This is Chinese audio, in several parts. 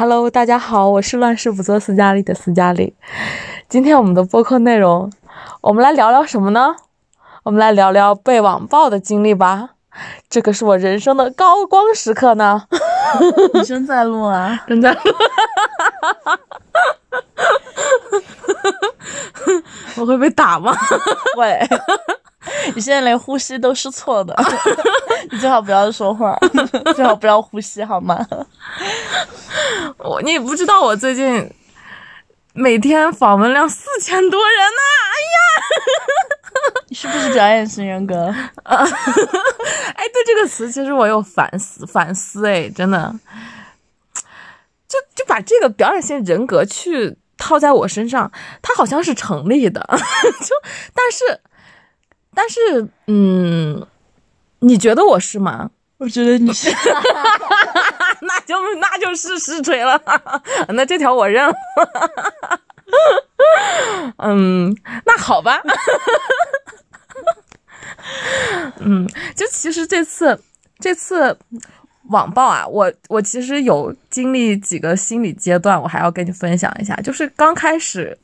Hello，大家好，我是乱世不做斯嘉丽的斯嘉丽。今天我们的播客内容，我们来聊聊什么呢？我们来聊聊被网暴的经历吧。这可是我人生的高光时刻呢。你正在录啊？正在录。我会被打吗？会。你现在连呼吸都是错的，你最好不要说话，最好不要呼吸，好吗？我你不知道我最近每天访问量四千多人呢，哎呀，你是不是表演型人格？啊，哎，对这个词，其实我有反思反思，哎，真的，就就把这个表演型人格去套在我身上，它好像是成立的，就但是。但是，嗯，你觉得我是吗？我觉得你是，那就那就是实锤了。那这条我认了。嗯，那好吧。嗯，就其实这次这次网暴啊，我我其实有经历几个心理阶段，我还要跟你分享一下。就是刚开始。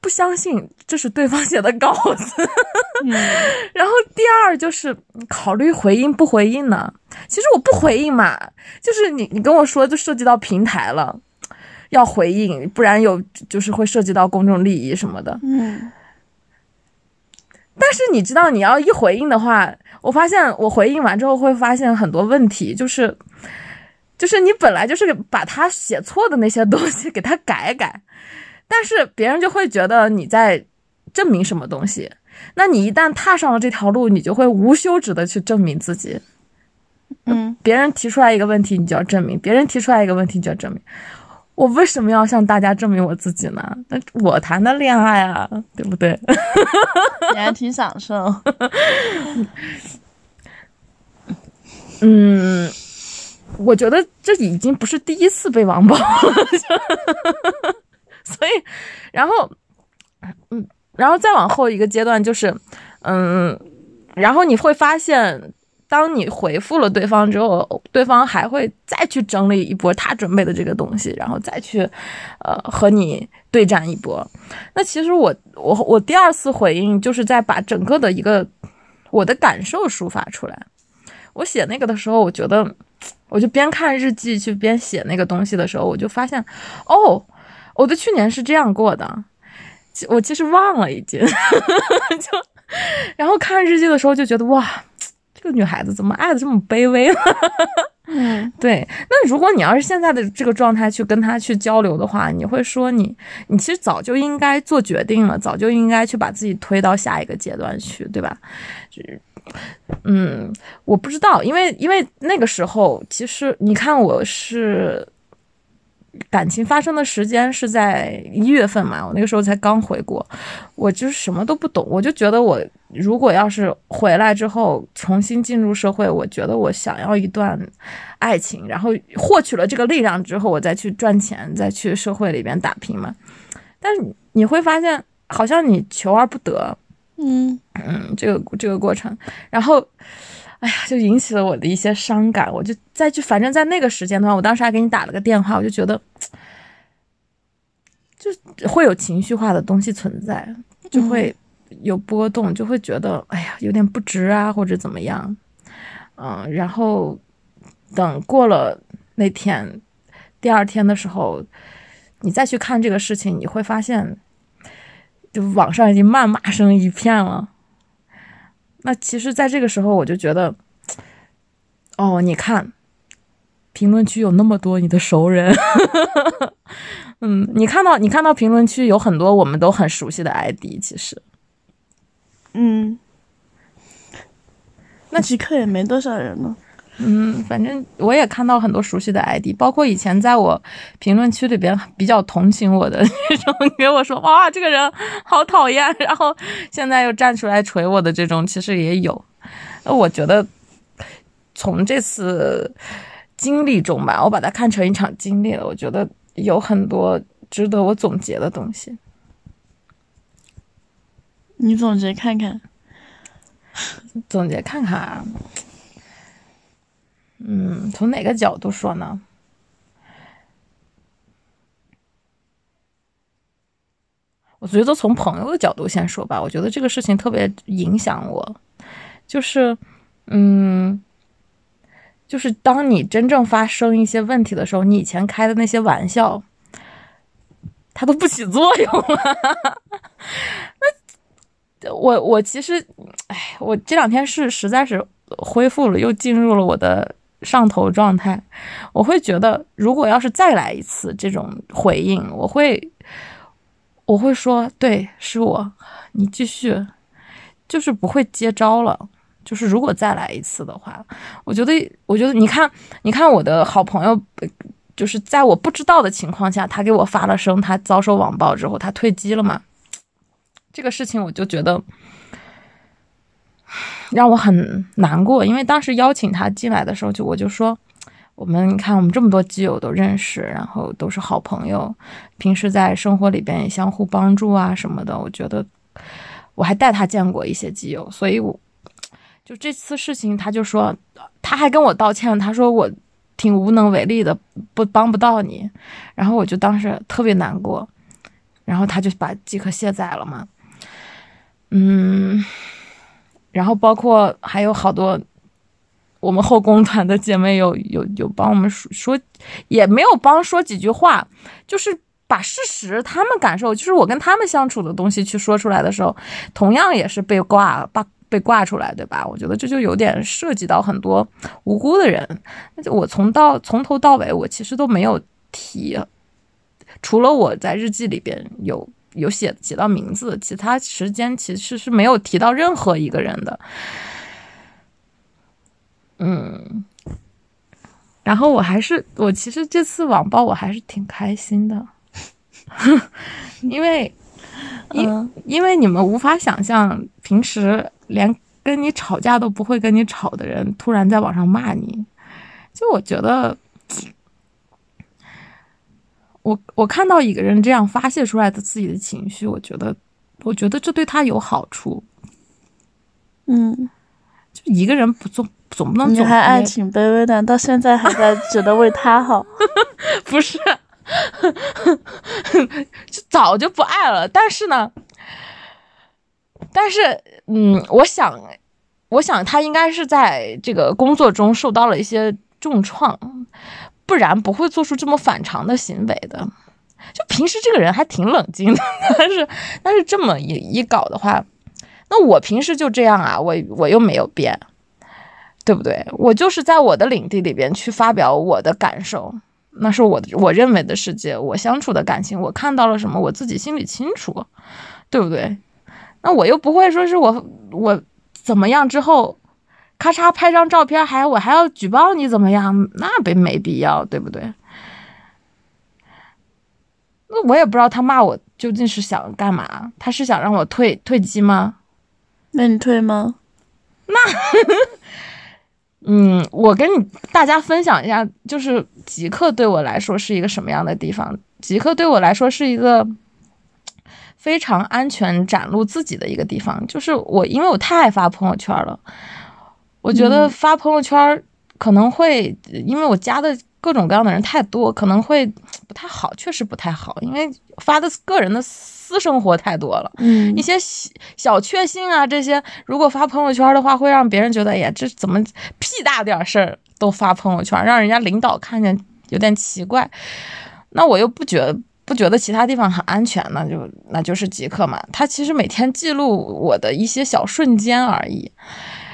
不相信这是对方写的稿子，然后第二就是考虑回应不回应呢？其实我不回应嘛，就是你你跟我说就涉及到平台了，要回应，不然有就是会涉及到公众利益什么的。嗯，但是你知道你要一回应的话，我发现我回应完之后会发现很多问题，就是就是你本来就是把他写错的那些东西给他改改。但是别人就会觉得你在证明什么东西，那你一旦踏上了这条路，你就会无休止的去证明自己。嗯，别人提出来一个问题，你就要证明；别人提出来一个问题，你就要证明。我为什么要向大家证明我自己呢？那我谈的恋爱啊，对不对？你还挺享受。嗯，我觉得这已经不是第一次被网暴了。所以，然后，嗯，然后再往后一个阶段就是，嗯，然后你会发现，当你回复了对方之后，对方还会再去整理一波他准备的这个东西，然后再去，呃，和你对战一波。那其实我我我第二次回应就是在把整个的一个我的感受抒发出来。我写那个的时候，我觉得，我就边看日记去边写那个东西的时候，我就发现，哦。我的去年是这样过的，我其实忘了已经，就然后看日记的时候就觉得哇，这个女孩子怎么爱的这么卑微？嗯，对。那如果你要是现在的这个状态去跟她去交流的话，你会说你你其实早就应该做决定了，早就应该去把自己推到下一个阶段去，对吧？就是嗯，我不知道，因为因为那个时候其实你看我是。感情发生的时间是在一月份嘛，我那个时候才刚回国，我就是什么都不懂，我就觉得我如果要是回来之后重新进入社会，我觉得我想要一段爱情，然后获取了这个力量之后，我再去赚钱，再去社会里边打拼嘛。但是你会发现，好像你求而不得，嗯嗯，这个这个过程，然后。哎呀，就引起了我的一些伤感，我就再去，反正在那个时间段，我当时还给你打了个电话，我就觉得，就会有情绪化的东西存在，就会有波动，就会觉得，哎呀，有点不值啊，或者怎么样，嗯，然后等过了那天，第二天的时候，你再去看这个事情，你会发现，就网上已经谩骂声一片了。那其实，在这个时候，我就觉得，哦，你看，评论区有那么多你的熟人，嗯，你看到，你看到评论区有很多我们都很熟悉的 ID，其实，嗯，那极客也没多少人呢。嗯，反正我也看到很多熟悉的 ID，包括以前在我评论区里边比较同情我的那种，给我说哇这个人好讨厌，然后现在又站出来锤我的这种，其实也有。那我觉得从这次经历中吧，我把它看成一场经历了，我觉得有很多值得我总结的东西。你总结看看，总结看看啊。嗯，从哪个角度说呢？我觉得从朋友的角度先说吧。我觉得这个事情特别影响我，就是，嗯，就是当你真正发生一些问题的时候，你以前开的那些玩笑，它都不起作用了。那我我其实，哎，我这两天是实在是恢复了，又进入了我的上头状态。我会觉得，如果要是再来一次这种回应，我会。我会说，对，是我，你继续，就是不会接招了。就是如果再来一次的话，我觉得，我觉得，你看，你看我的好朋友，就是在我不知道的情况下，他给我发了声，他遭受网暴之后，他退机了嘛。这个事情我就觉得让我很难过，因为当时邀请他进来的时候，就我就说。我们你看，我们这么多基友都认识，然后都是好朋友，平时在生活里边也相互帮助啊什么的。我觉得我还带他见过一些基友，所以我就这次事情，他就说他还跟我道歉，他说我挺无能为力的，不帮不到你。然后我就当时特别难过，然后他就把即可卸载了嘛。嗯，然后包括还有好多。我们后宫团的姐妹有有有帮我们说说，也没有帮说几句话，就是把事实、他们感受，就是我跟他们相处的东西去说出来的时候，同样也是被挂把被挂出来，对吧？我觉得这就有点涉及到很多无辜的人。那就我从到从头到尾，我其实都没有提，除了我在日记里边有有写写到名字，其他时间其实是没有提到任何一个人的。嗯，然后我还是我其实这次网暴我还是挺开心的，因为因因为你们无法想象，平时连跟你吵架都不会跟你吵的人，突然在网上骂你，就我觉得，我我看到一个人这样发泄出来的自己的情绪，我觉得我觉得这对他有好处，嗯，就一个人不做。总不能你还爱挺卑微的，到现在还在觉得为他好，不是？就早就不爱了。但是呢，但是，嗯，我想，我想他应该是在这个工作中受到了一些重创，不然不会做出这么反常的行为的。就平时这个人还挺冷静的，但是，但是这么一一搞的话，那我平时就这样啊，我我又没有变。对不对？我就是在我的领地里边去发表我的感受，那是我我认为的世界，我相处的感情，我看到了什么，我自己心里清楚，对不对？那我又不会说是我我怎么样之后，咔嚓拍张照片，还我还要举报你怎么样？那没没必要，对不对？那我也不知道他骂我究竟是想干嘛？他是想让我退退机吗？那你退吗？那。嗯，我跟你大家分享一下，就是极客对我来说是一个什么样的地方？极客对我来说是一个非常安全展露自己的一个地方。就是我，因为我太爱发朋友圈了，我觉得发朋友圈可能会，因为我加的各种各样的人太多，可能会不太好，确实不太好，因为发的个人的。私生活太多了，嗯，一些小小确幸啊，这些如果发朋友圈的话，会让别人觉得，哎呀，这怎么屁大点事儿都发朋友圈，让人家领导看见有点奇怪。那我又不觉得不觉得其他地方很安全呢，就那就是极客嘛。他其实每天记录我的一些小瞬间而已，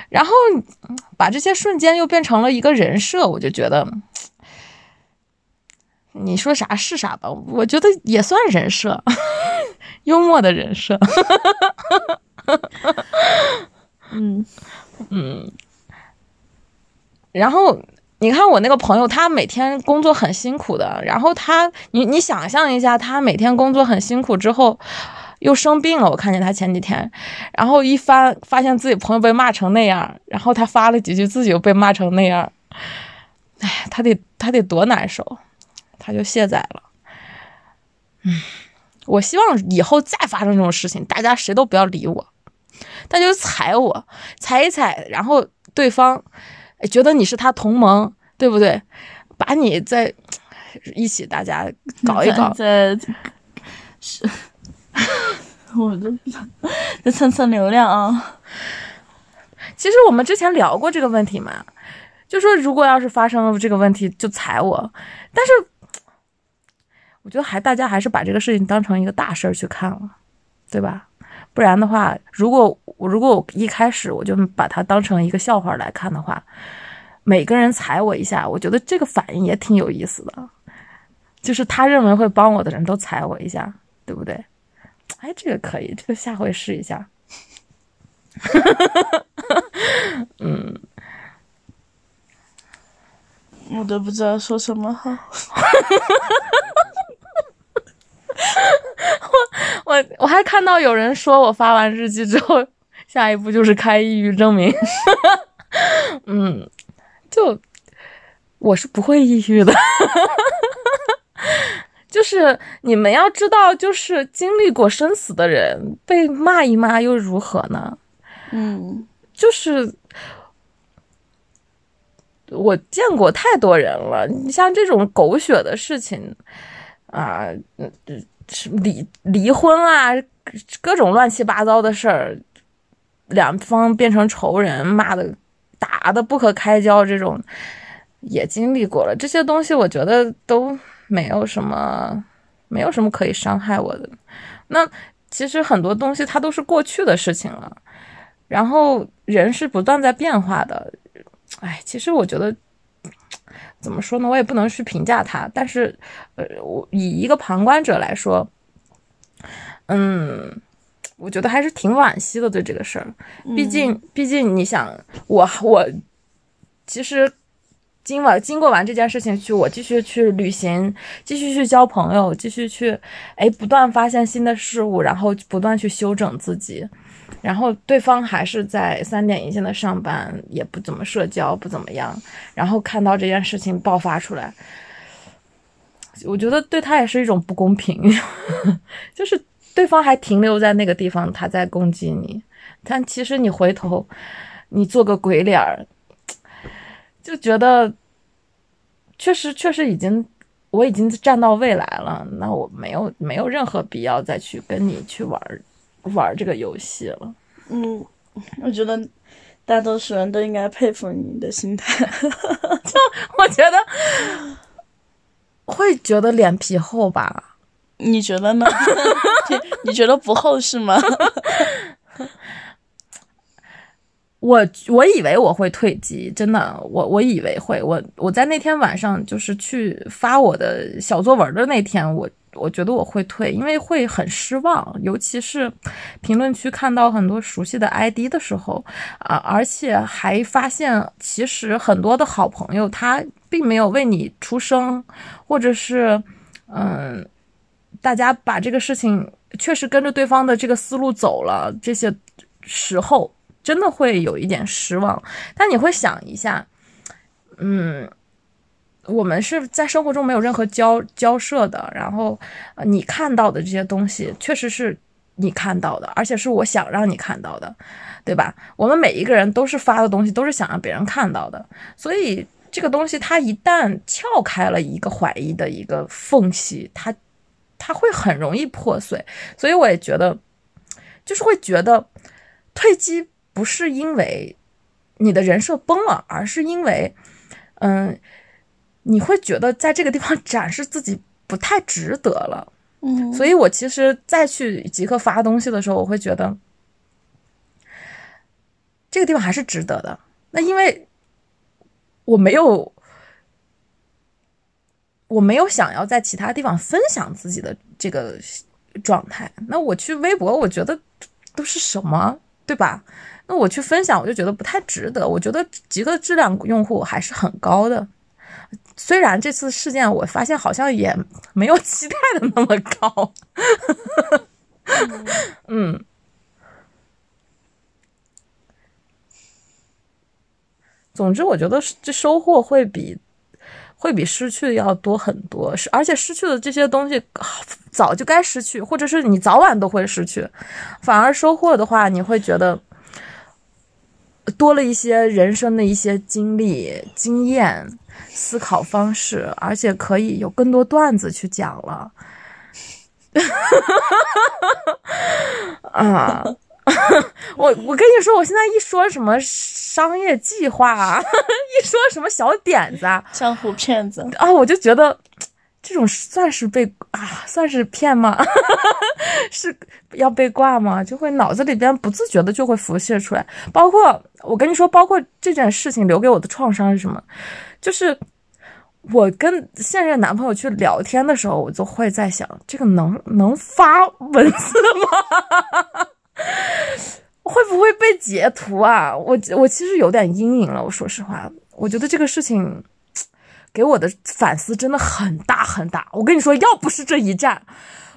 然后把这些瞬间又变成了一个人设，我就觉得。你说啥是啥吧，我觉得也算人设，幽默的人设。嗯嗯。然后你看我那个朋友，他每天工作很辛苦的，然后他，你你想象一下，他每天工作很辛苦之后又生病了，我看见他前几天，然后一翻发现自己朋友被骂成那样，然后他发了几句，自己又被骂成那样，哎，他得他得多难受。他就卸载了，嗯，我希望以后再发生这种事情，大家谁都不要理我，大家就踩我，踩一踩，然后对方觉得你是他同盟，对不对？把你再一起，大家搞一搞，在是。我都在蹭蹭流量啊。其实我们之前聊过这个问题嘛，就说如果要是发生了这个问题，就踩我。但是我觉得还大家还是把这个事情当成一个大事儿去看了，对吧？不然的话，如果我如果我一开始我就把它当成一个笑话来看的话，每个人踩我一下，我觉得这个反应也挺有意思的。就是他认为会帮我的人都踩我一下，对不对？哎，这个可以，这个下回试一下。嗯，我都不知道说什么好。我我我还看到有人说我发完日记之后，下一步就是开抑郁证明。嗯，就我是不会抑郁的。就是你们要知道，就是经历过生死的人被骂一骂又如何呢？嗯，就是我见过太多人了，你像这种狗血的事情啊，离离婚啊，各种乱七八糟的事儿，两方变成仇人，骂的打的不可开交，这种也经历过了。这些东西，我觉得都。没有什么，没有什么可以伤害我的。那其实很多东西它都是过去的事情了。然后人是不断在变化的。哎，其实我觉得怎么说呢，我也不能去评价他。但是，呃，我以一个旁观者来说，嗯，我觉得还是挺惋惜的对这个事儿。毕竟，毕竟你想，我我其实。今晚经过完这件事情，去我继续去旅行，继续去交朋友，继续去，哎，不断发现新的事物，然后不断去修整自己，然后对方还是在三点一线的上班，也不怎么社交，不怎么样，然后看到这件事情爆发出来，我觉得对他也是一种不公平，就是对方还停留在那个地方，他在攻击你，但其实你回头，你做个鬼脸儿。就觉得，确实确实已经，我已经站到未来了，那我没有没有任何必要再去跟你去玩玩这个游戏了。嗯，我觉得大多数人都应该佩服你的心态。就我觉得会觉得脸皮厚吧？你觉得呢？你觉得不厚是吗？我我以为我会退机，真的，我我以为会。我我在那天晚上就是去发我的小作文的那天，我我觉得我会退，因为会很失望，尤其是评论区看到很多熟悉的 ID 的时候啊，而且还发现其实很多的好朋友他并没有为你出声，或者是嗯，大家把这个事情确实跟着对方的这个思路走了，这些时候。真的会有一点失望，但你会想一下，嗯，我们是在生活中没有任何交交涉的，然后你看到的这些东西确实是你看到的，而且是我想让你看到的，对吧？我们每一个人都是发的东西，都是想让别人看到的，所以这个东西它一旦撬开了一个怀疑的一个缝隙，它它会很容易破碎，所以我也觉得，就是会觉得退机。不是因为你的人设崩了，而是因为，嗯，你会觉得在这个地方展示自己不太值得了。嗯，所以我其实再去即刻发东西的时候，我会觉得这个地方还是值得的。那因为我没有，我没有想要在其他地方分享自己的这个状态。那我去微博，我觉得都是什么，对吧？那我去分享，我就觉得不太值得。我觉得极客质量用户还是很高的，虽然这次事件我发现好像也没有期待的那么高。嗯，总之我觉得这收获会比会比失去要多很多，是而且失去的这些东西早就该失去，或者是你早晚都会失去，反而收获的话，你会觉得。多了一些人生的一些经历、经验、思考方式，而且可以有更多段子去讲了。啊，我我跟你说，我现在一说什么商业计划啊，一说什么小点子啊，江湖骗子啊，我就觉得这种算是被啊，算是骗吗？是要被挂吗？就会脑子里边不自觉的就会浮现出来。包括我跟你说，包括这件事情留给我的创伤是什么？就是我跟现任男朋友去聊天的时候，我就会在想，这个能能发文字吗？会不会被截图啊？我我其实有点阴影了。我说实话，我觉得这个事情给我的反思真的很大很大。我跟你说，要不是这一战，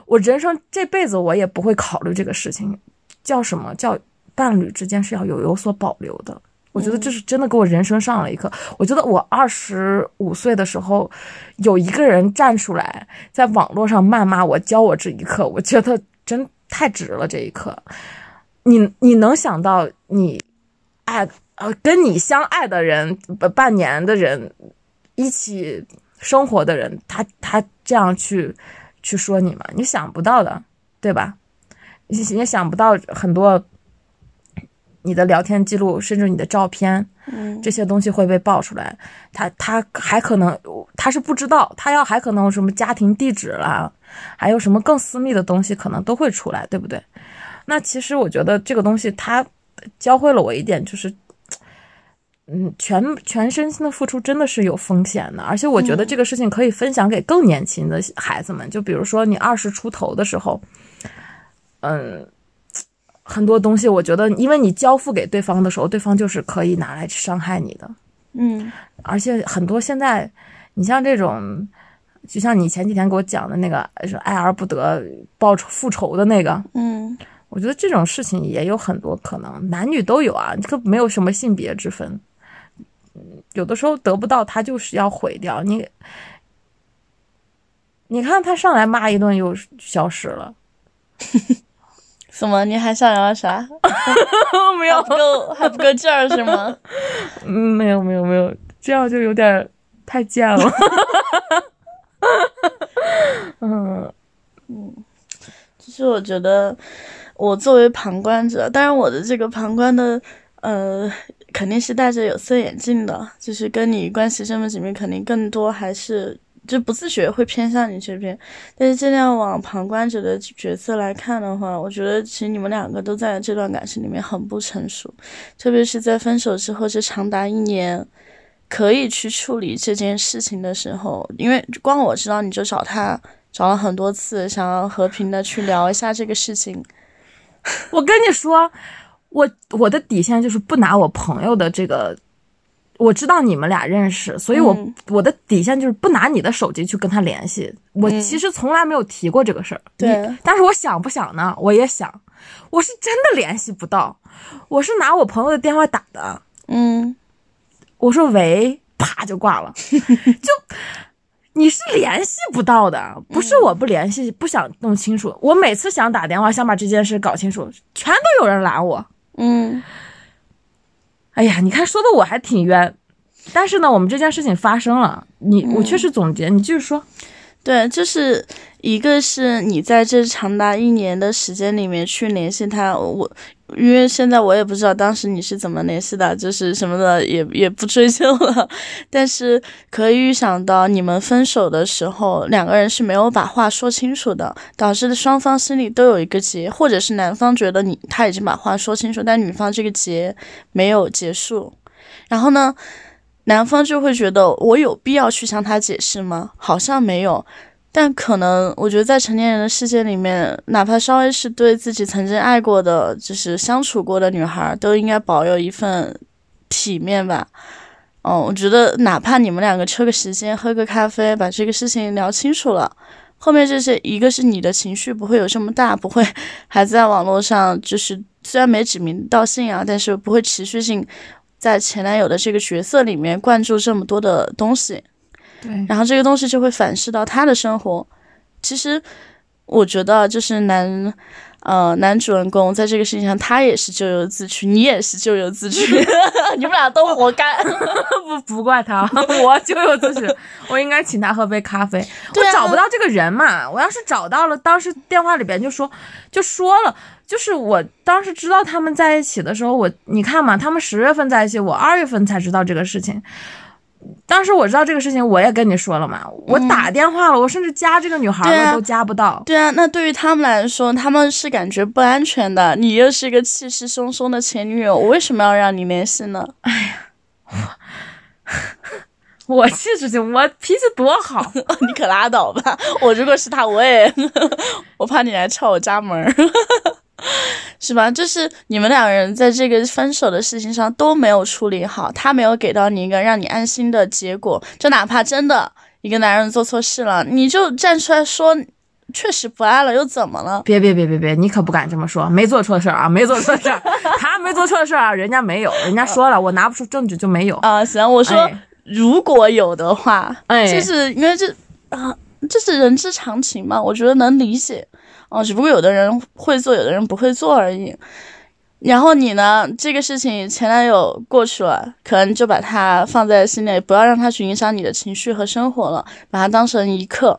我人生这辈子我也不会考虑这个事情。叫什么叫伴侣之间是要有有所保留的？我觉得这是真的给我人生上了一课。我觉得我二十五岁的时候，有一个人站出来在网络上谩骂我，教我这一课，我觉得真太值了。这一刻，你你能想到你爱呃跟你相爱的人半年的人一起生活的人，他他这样去去说你嘛？你想不到的，对吧？你也想不到很多。你的聊天记录，甚至你的照片，这些东西会被爆出来。他他还可能他是不知道，他要还可能有什么家庭地址啦，还有什么更私密的东西，可能都会出来，对不对？那其实我觉得这个东西，他教会了我一点，就是，嗯，全全身心的付出真的是有风险的。而且我觉得这个事情可以分享给更年轻的孩子们，就比如说你二十出头的时候，嗯。很多东西，我觉得，因为你交付给对方的时候，对方就是可以拿来去伤害你的。嗯，而且很多现在，你像这种，就像你前几天给我讲的那个，是爱而不得报仇复仇的那个。嗯，我觉得这种事情也有很多可能，男女都有啊，这个没有什么性别之分。有的时候得不到，他就是要毁掉你。你看他上来骂一顿又消失了。怎么？你还想要啥？没有，不够，还不够劲儿是吗？嗯，没有，没有，没有，这样就有点太贱了。嗯 嗯，其实我觉得，我作为旁观者，当然我的这个旁观的，呃，肯定是戴着有色眼镜的，就是跟你关系这么紧密，肯定更多还是。就不自觉会偏向你这边，但是尽量往旁观者的角色来看的话，我觉得其实你们两个都在这段感情里面很不成熟，特别是在分手之后这长达一年，可以去处理这件事情的时候，因为光我知道你就找他找了很多次，想要和平的去聊一下这个事情。我跟你说，我我的底线就是不拿我朋友的这个。我知道你们俩认识，所以我我的底线就是不拿你的手机去跟他联系。我其实从来没有提过这个事儿，对。但是我想不想呢？我也想，我是真的联系不到，我是拿我朋友的电话打的。嗯，我说喂，啪就挂了。就你是联系不到的，不是我不联系，不想弄清楚。我每次想打电话，想把这件事搞清楚，全都有人拦我。嗯。哎呀，你看说的我还挺冤，但是呢，我们这件事情发生了，你我确实总结，你继续说。对，就是一个是你在这长达一年的时间里面去联系他，我因为现在我也不知道当时你是怎么联系的，就是什么的也也不追究了，但是可以预想到你们分手的时候，两个人是没有把话说清楚的，导致双方心里都有一个结，或者是男方觉得你他已经把话说清楚，但女方这个结没有结束，然后呢？男方就会觉得我有必要去向他解释吗？好像没有，但可能我觉得在成年人的世界里面，哪怕稍微是对自己曾经爱过的，就是相处过的女孩，都应该保有一份体面吧。嗯，我觉得哪怕你们两个抽个时间喝个咖啡，把这个事情聊清楚了，后面这些一个是你的情绪不会有这么大，不会还在网络上，就是虽然没指名道姓啊，但是不会持续性。在前男友的这个角色里面灌注这么多的东西，对，然后这个东西就会反噬到他的生活。其实我觉得，就是男，呃，男主人公在这个事情上，他也是咎由自取，你也是咎由自取，你们俩都活该。不不怪他，我咎由自取，我应该请他喝杯咖啡。我找不到这个人嘛，我要是找到了，当时电话里边就说就说了，就是我当时知道他们在一起的时候，我你看嘛，他们十月份在一起，我二月份才知道这个事情。当时我知道这个事情，我也跟你说了嘛，我打电话了，我甚至加这个女孩我都加不到。对啊，那对于他们来说，他们是感觉不安全的。你又是一个气势汹汹的前女友，我为什么要让你联系呢？哎 呀我气质就，我脾气多好，你可拉倒吧！我如果是他，我也，我怕你来撬我家门儿，是吧？就是你们两个人在这个分手的事情上都没有处理好，他没有给到你一个让你安心的结果，就哪怕真的一个男人做错事了，你就站出来说。确实不爱了，又怎么了？别别别别别，你可不敢这么说，没做错事儿啊，没做错事儿，他没做错事儿啊，人家没有，人家说了，我拿不出证据就没有。啊、行，我说、哎如果有的话，哎就是因为这啊，这是人之常情嘛，我觉得能理解。哦、只不过有的人会做，有的人不会做而已。然后你呢？这个事情前男友过去了，可能就把他放在心里，不要让他去影响你的情绪和生活了，把他当成一课。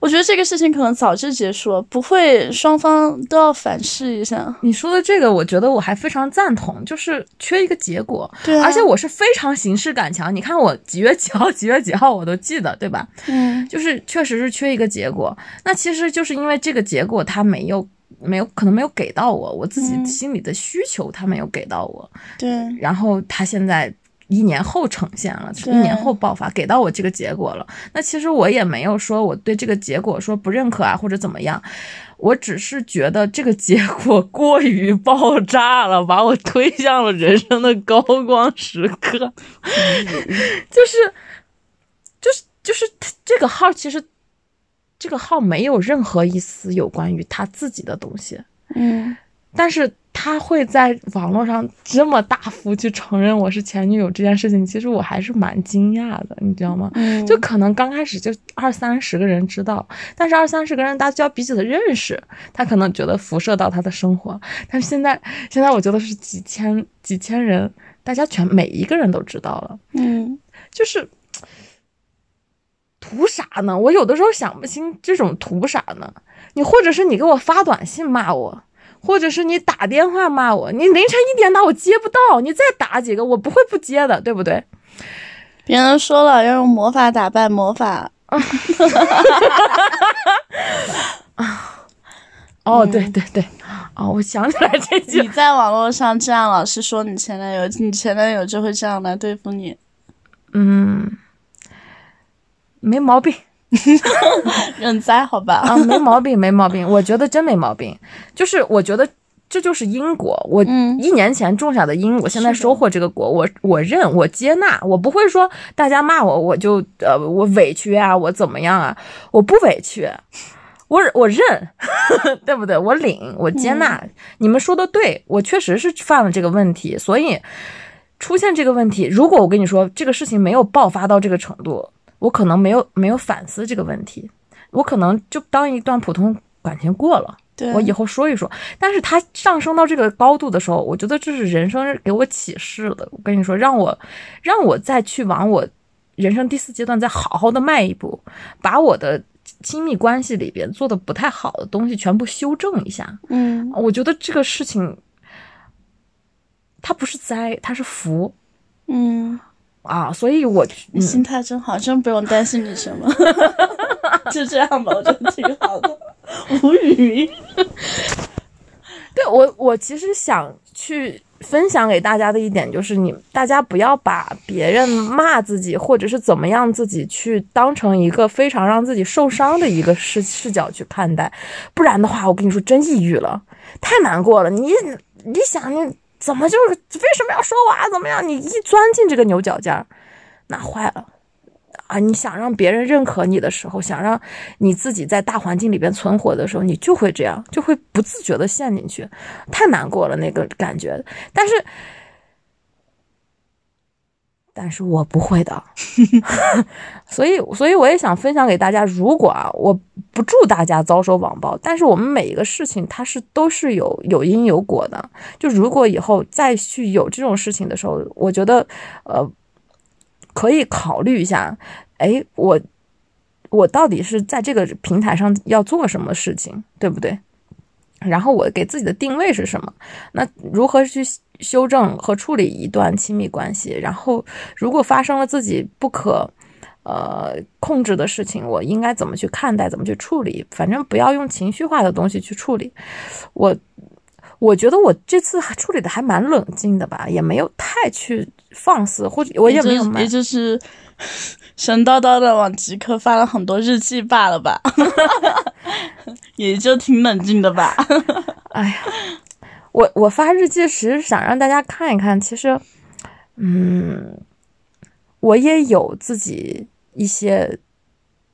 我觉得这个事情可能早就结束了，不会双方都要反噬一下。你说的这个，我觉得我还非常赞同，就是缺一个结果。对啊，而且我是非常形式感强，你看我几月几号、几月几号我都记得，对吧？嗯就是确实是缺一个结果。那其实就是因为这个结果他没有没有可能没有给到我，我自己嗯心里的需求他没有给到我，对，然后他现在。一年后呈现了，是一年后爆发，给到我这个结果了。那其实我也没有说我对这个结果说不认可啊，或者怎么样，我只是觉得这个结果 过于爆炸了，把我推向了人生的高光时刻。就是，就是，就是这个号，其实这个号没有任何一丝有关于他自己的东西，嗯但是他会在网络上这么大幅去承认我是前女友这件事情，其实我还是蛮惊讶的，你知道吗？嗯，就可能刚开始就二三十个人知道，但是二三十个人大家彼此的认识，他可能觉得辐射到他的生活，但是现在现在我觉得是几千几千人，大家全每一个人都知道了，嗯就是图啥呢？我有的时候想不清这种图啥呢？你或者是你给我发短信骂我。或者是你打电话骂我，你凌晨一点打我接不到，你再打几个我不会不接的，对不对？别人说了要用魔法打败魔法，哦，对对对，哦，我想起来这句你在网络上这样老是说你前男友，你前男友就会这样来对付你。嗯，没毛病 认栽好吧？啊，没毛病，没毛病。我觉得真没毛病，就是我觉得这就是因果。我嗯一年前种下的因，我现在收获这个果，我我认，我接纳，我不会说大家骂我，我就呃我委屈啊，我怎么样啊？我不委屈。我我认，对不对？我领，我接纳。你们说的对，我确实是犯了这个问题，所以出现这个问题。如果我跟你说这个事情没有爆发到这个程度，我可能没有没有反思这个问题，我可能就当一段普通感情过了。对，我以后说一说。但是它上升到这个高度的时候，我觉得这是人生给我启示的。我跟你说，让我让我再去往我人生第四阶段再好好的迈一步，把我的亲密关系里边做的不太好的东西全部修正一下。嗯我觉得这个事情，它不是灾，它是福嗯，啊！所以我，嗯，你心态真好，真不用担心你什么。就这样吧，我觉得挺好的，无语。对我，我其实想去分享给大家的一点就是你，大家不要把别人骂自己或者是怎么样自己去当成一个非常让自己受伤的一个视视角去看待，不然的话，我跟你说真抑郁了，太难过了。你你想你怎么就是为什么要说我啊？怎么样？你一钻进这个牛角尖儿，那坏了。啊，你想让别人认可你的时候，想让你自己在大环境里边存活的时候，你就会这样，就会不自觉的陷进去，太难过了那个感觉。但是，但是我不会的，所以，所以我也想分享给大家。如果啊，我不祝大家遭受网暴，但是我们每一个事情它是都是有有因有果的。就如果以后再去有这种事情的时候，我觉得，呃，可以考虑一下，哎，我我到底是在这个平台上要做什么事情，对不对？然后我给自己的定位是什么？那如何去？修正和处理一段亲密关系，然后如果发生了自己不可呃控制的事情，我应该怎么去看待，怎么去处理？反正不要用情绪化的东西去处理。我我觉得我这次处理的还蛮冷静的吧，也没有太去放肆，或者我也没有，也就是 神叨叨的往极客发了很多日记罢了吧，也就挺冷静的吧。哎呀。我我发日记，其实想让大家看一看，其实，嗯，我也有自己一些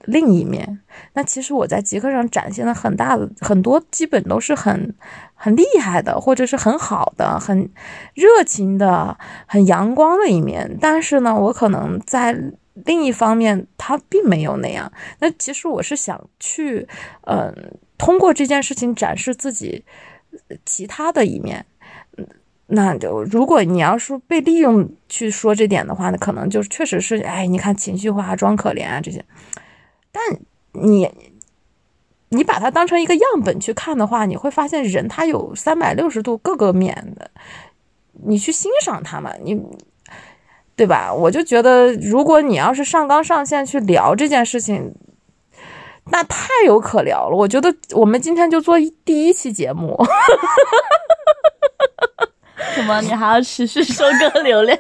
另一面。那其实我在极客上展现的很大的很多，基本都是很很厉害的，或者是很好的、很热情的、很阳光的一面。但是呢，我可能在另一方面，他并没有那样。那其实我是想去，嗯，通过这件事情展示自己。其他的一面，那就如果你要是被利用去说这点的话，那可能就确实是，哎，你看情绪化、装可怜啊这些。但你你把它当成一个样本去看的话，你会发现人他有三百六十度各个面的，你去欣赏他嘛，你对吧？我就觉得，如果你要是上纲上线去聊这件事情。那太有可聊了，我觉得我们今天就做第一期节目。怎么？你还要持续收割流量？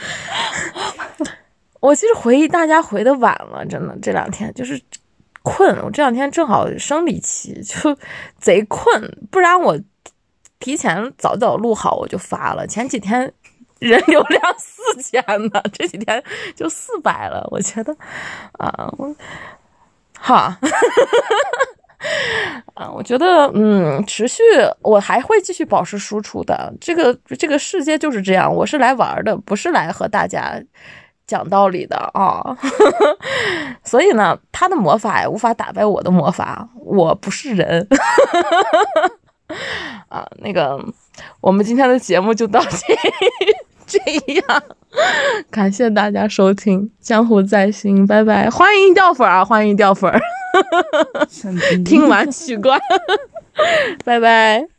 我其实回忆大家回的晚了，真的这两天就是困。我这两天正好生理期，就贼困，不然我提前早早录好我就发了。前几天人流量四千呢，这几天就四百了。我觉得啊。我哈，啊，我觉得，嗯，持续，我还会继续保持输出的。这个这个世界就是这样，我是来玩的，不是来和大家讲道理的啊。所以呢，他的魔法也无法打败我的魔法，我不是人。啊，那个，我们今天的节目就到这。这样，感谢大家收听，江湖在心，拜拜，欢迎掉粉啊，欢迎掉粉，听完取关，拜拜。